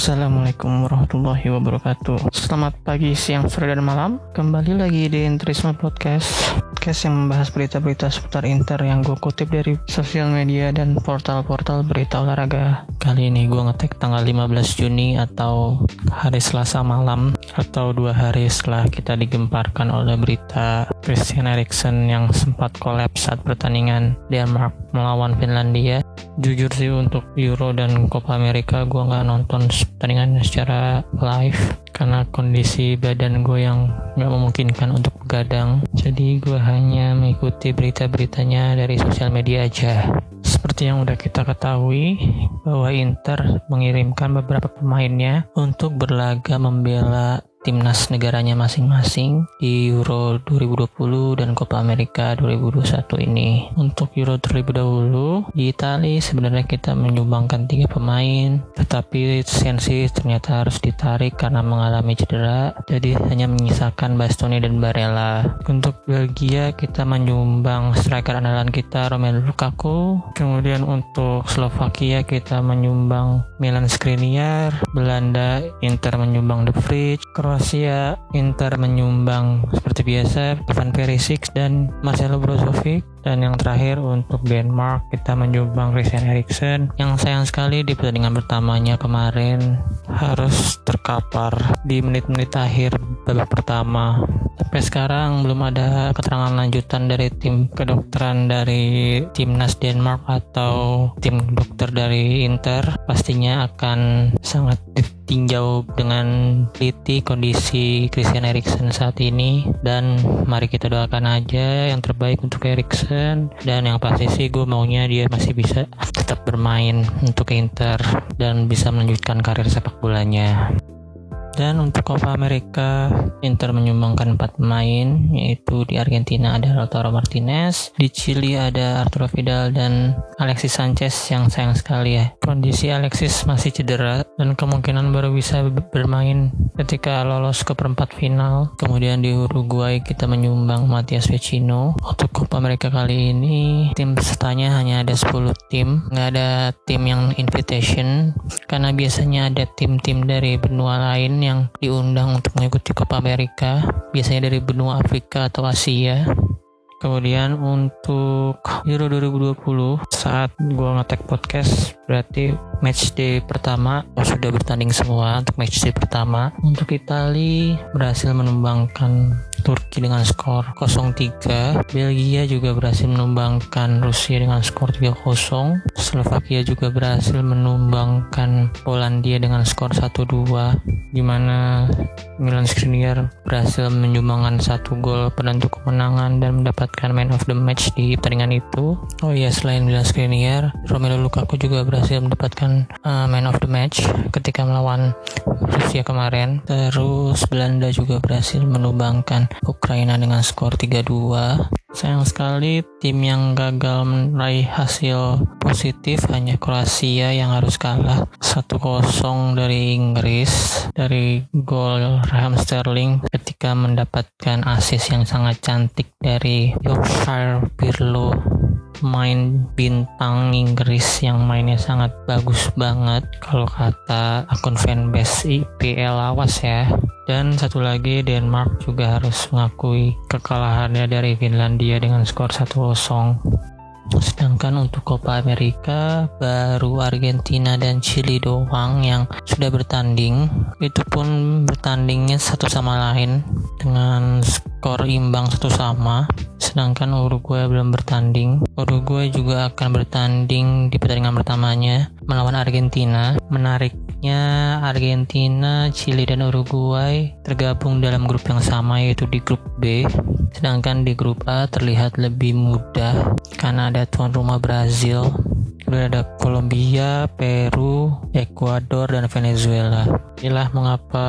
Assalamualaikum warahmatullahi wabarakatuh. Selamat pagi, siang, sore, dan malam. Kembali lagi di Intrisme Podcast. Podcast yang membahas berita-berita seputar Inter Yang gue kutip dari sosial media dan portal-portal berita olahraga. Kali ini gue ngetek tanggal 15 Juni atau hari Selasa malam Atau dua hari setelah kita digemparkan oleh berita Christian Eriksen yang sempat kolaps saat pertandingan Denmark melawan Finlandia jujur sih untuk Euro dan Copa America gue nggak nonton pertandingan secara live karena kondisi badan gue yang nggak memungkinkan untuk begadang. Jadi gue hanya mengikuti berita-beritanya dari sosial media aja. Seperti yang udah kita ketahui bahwa Inter mengirimkan beberapa pemainnya untuk berlaga membela timnas negaranya masing-masing di Euro 2020 dan Copa America 2021 ini. Untuk Euro terlebih dahulu, di Italia sebenarnya kita menyumbangkan tiga pemain, tetapi Sensi ternyata harus ditarik karena mengalami cedera, jadi hanya menyisakan Bastoni dan Barella. Untuk Belgia kita menyumbang striker andalan kita Romelu Lukaku, kemudian untuk Slovakia kita menyumbang Milan Skriniar, Belanda Inter menyumbang Vrij, Kroasia, Inter menyumbang seperti biasa Ivan Perisic dan Marcelo Brozovic dan yang terakhir untuk Denmark kita menyumbang Christian Eriksen. Yang sayang sekali di pertandingan pertamanya kemarin harus terkapar di menit-menit akhir babak pertama. Sampai sekarang belum ada keterangan lanjutan dari tim kedokteran dari timnas Denmark atau tim dokter dari Inter. Pastinya akan sangat ditinjau dengan teliti kondisi Christian Eriksen saat ini. Dan mari kita doakan aja yang terbaik untuk Eriksen dan yang pasti sih gue maunya dia masih bisa tetap bermain untuk Inter dan bisa melanjutkan karir sepak bolanya. Dan untuk Copa America, Inter menyumbangkan 4 pemain, yaitu di Argentina ada Lautaro Martinez, di Chili ada Arturo Vidal dan Alexis Sanchez yang sayang sekali ya. Kondisi Alexis masih cedera dan kemungkinan baru bisa bermain ketika lolos ke perempat final. Kemudian di Uruguay kita menyumbang Matias Vecino. Untuk Copa America kali ini, tim pesertanya hanya ada 10 tim, nggak ada tim yang invitation, karena biasanya ada tim-tim dari benua lain yang diundang untuk mengikuti Copa America, biasanya dari benua Afrika atau Asia. Kemudian untuk Euro 2020 saat gue ngetek podcast berarti match day pertama oh, sudah bertanding semua untuk match day pertama. Untuk Italia berhasil menumbangkan Turki dengan skor 0-3. Belgia juga berhasil menumbangkan Rusia dengan skor 3-0. Slovakia juga berhasil menumbangkan Polandia dengan skor 1-2 di mana Milan Skriniar berhasil menyumbangkan satu gol penentu kemenangan dan mendapat mendapatkan man of the match di pertandingan itu. Oh iya, selain Milan Skriniar, Romelu Lukaku juga berhasil mendapatkan uh, man of the match ketika melawan Rusia kemarin. Terus Belanda juga berhasil menumbangkan Ukraina dengan skor 3-2. Sayang sekali tim yang gagal meraih hasil positif hanya Kroasia yang harus kalah 1-0 dari Inggris dari gol Raheem Sterling ketika mendapatkan assist yang sangat cantik dari Yorkshire Pirlo main bintang Inggris yang mainnya sangat bagus banget kalau kata akun fanbase IPL awas ya dan satu lagi Denmark juga harus mengakui kekalahannya dari Finlandia dengan skor 1-0 Sedangkan untuk Copa America baru Argentina dan Chili doang yang sudah bertanding. Itu pun bertandingnya satu sama lain dengan skor imbang satu sama. Sedangkan Uruguay belum bertanding. Uruguay juga akan bertanding di pertandingan pertamanya melawan Argentina. Menariknya Argentina, Chili dan Uruguay tergabung dalam grup yang sama yaitu di grup B. Sedangkan di grup A terlihat lebih mudah karena ada tuan rumah Brazil, kemudian ada Kolombia, Peru, Ekuador, dan Venezuela. Inilah mengapa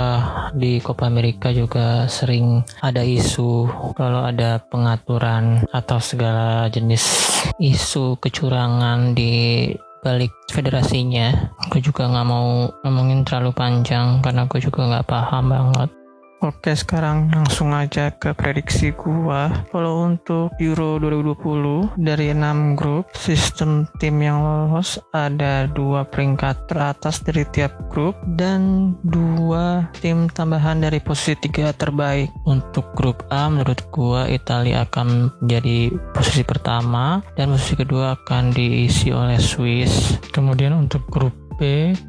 di Copa America juga sering ada isu kalau ada pengaturan atau segala jenis isu kecurangan di balik federasinya. Aku juga nggak mau ngomongin terlalu panjang karena aku juga nggak paham banget Oke, sekarang langsung aja ke prediksi gua. Kalau untuk Euro 2020 dari 6 grup, sistem tim yang lolos ada dua peringkat teratas dari tiap grup dan dua tim tambahan dari posisi tiga terbaik. Untuk grup A, menurut gua Italia akan menjadi posisi pertama dan posisi kedua akan diisi oleh Swiss. Kemudian untuk grup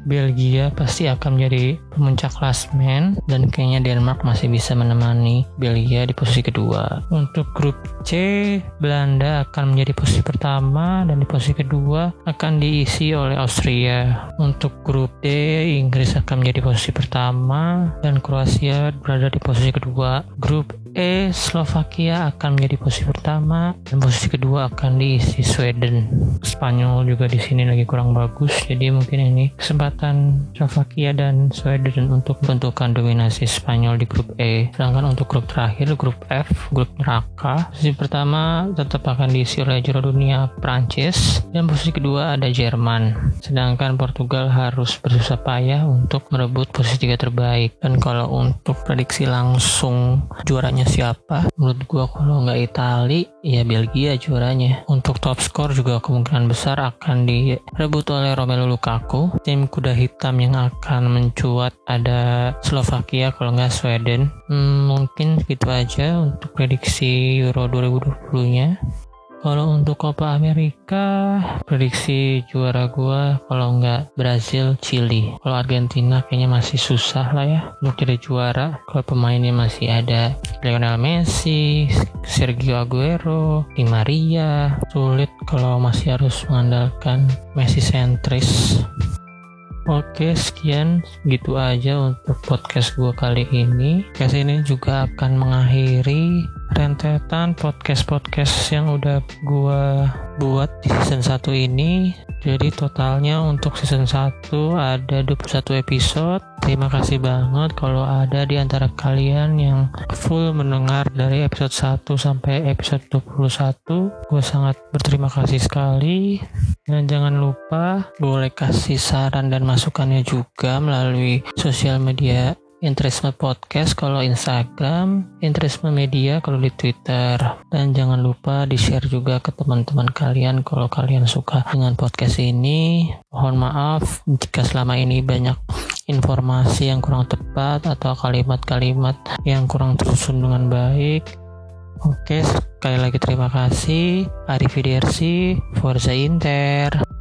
Belgia pasti akan menjadi pemuncak klasmen dan kayaknya Denmark masih bisa menemani Belgia di posisi kedua. Untuk grup C, Belanda akan menjadi posisi pertama dan di posisi kedua akan diisi oleh Austria. Untuk grup D, Inggris akan menjadi posisi pertama dan Kroasia berada di posisi kedua. Grup E Slovakia akan menjadi posisi pertama dan posisi kedua akan diisi Sweden. Spanyol juga di sini lagi kurang bagus, jadi mungkin ini kesempatan Slovakia dan Sweden untuk bentukan dominasi Spanyol di grup E. Sedangkan untuk grup terakhir, grup F, grup neraka, posisi pertama tetap akan diisi oleh juara dunia Prancis dan posisi kedua ada Jerman. Sedangkan Portugal harus bersusah payah untuk merebut posisi tiga terbaik. Dan kalau untuk prediksi langsung juaranya siapa? Menurut gua kalau nggak Itali ya Belgia juaranya. Untuk top skor juga kemungkinan besar akan direbut oleh Romelu Lukaku. Tim kuda hitam yang akan mencuat ada Slovakia kalau nggak Sweden. Hmm, mungkin gitu aja untuk prediksi Euro 2020 nya kalau untuk Copa America, prediksi juara gua kalau nggak Brazil, Chili. Kalau Argentina kayaknya masih susah lah ya untuk jadi juara. Kalau pemainnya masih ada Lionel Messi, Sergio Aguero, Di Maria. Sulit kalau masih harus mengandalkan Messi sentris. Oke, sekian gitu aja untuk podcast gue kali ini. Podcast ini juga akan mengakhiri rentetan podcast-podcast yang udah gue buat di season 1 ini. Jadi totalnya untuk season 1 ada 21 episode. Terima kasih banget kalau ada di antara kalian yang full mendengar dari episode 1 sampai episode 21. Gue sangat berterima kasih sekali. Dan jangan lupa boleh kasih saran dan masukannya juga melalui sosial media Interisme Podcast kalau Instagram, Interisme Media kalau di Twitter. Dan jangan lupa di-share juga ke teman-teman kalian kalau kalian suka dengan podcast ini. Mohon maaf jika selama ini banyak informasi yang kurang tepat atau kalimat-kalimat yang kurang tersusun dengan baik. Oke, sekali lagi terima kasih. Arrivederci, Forza Inter.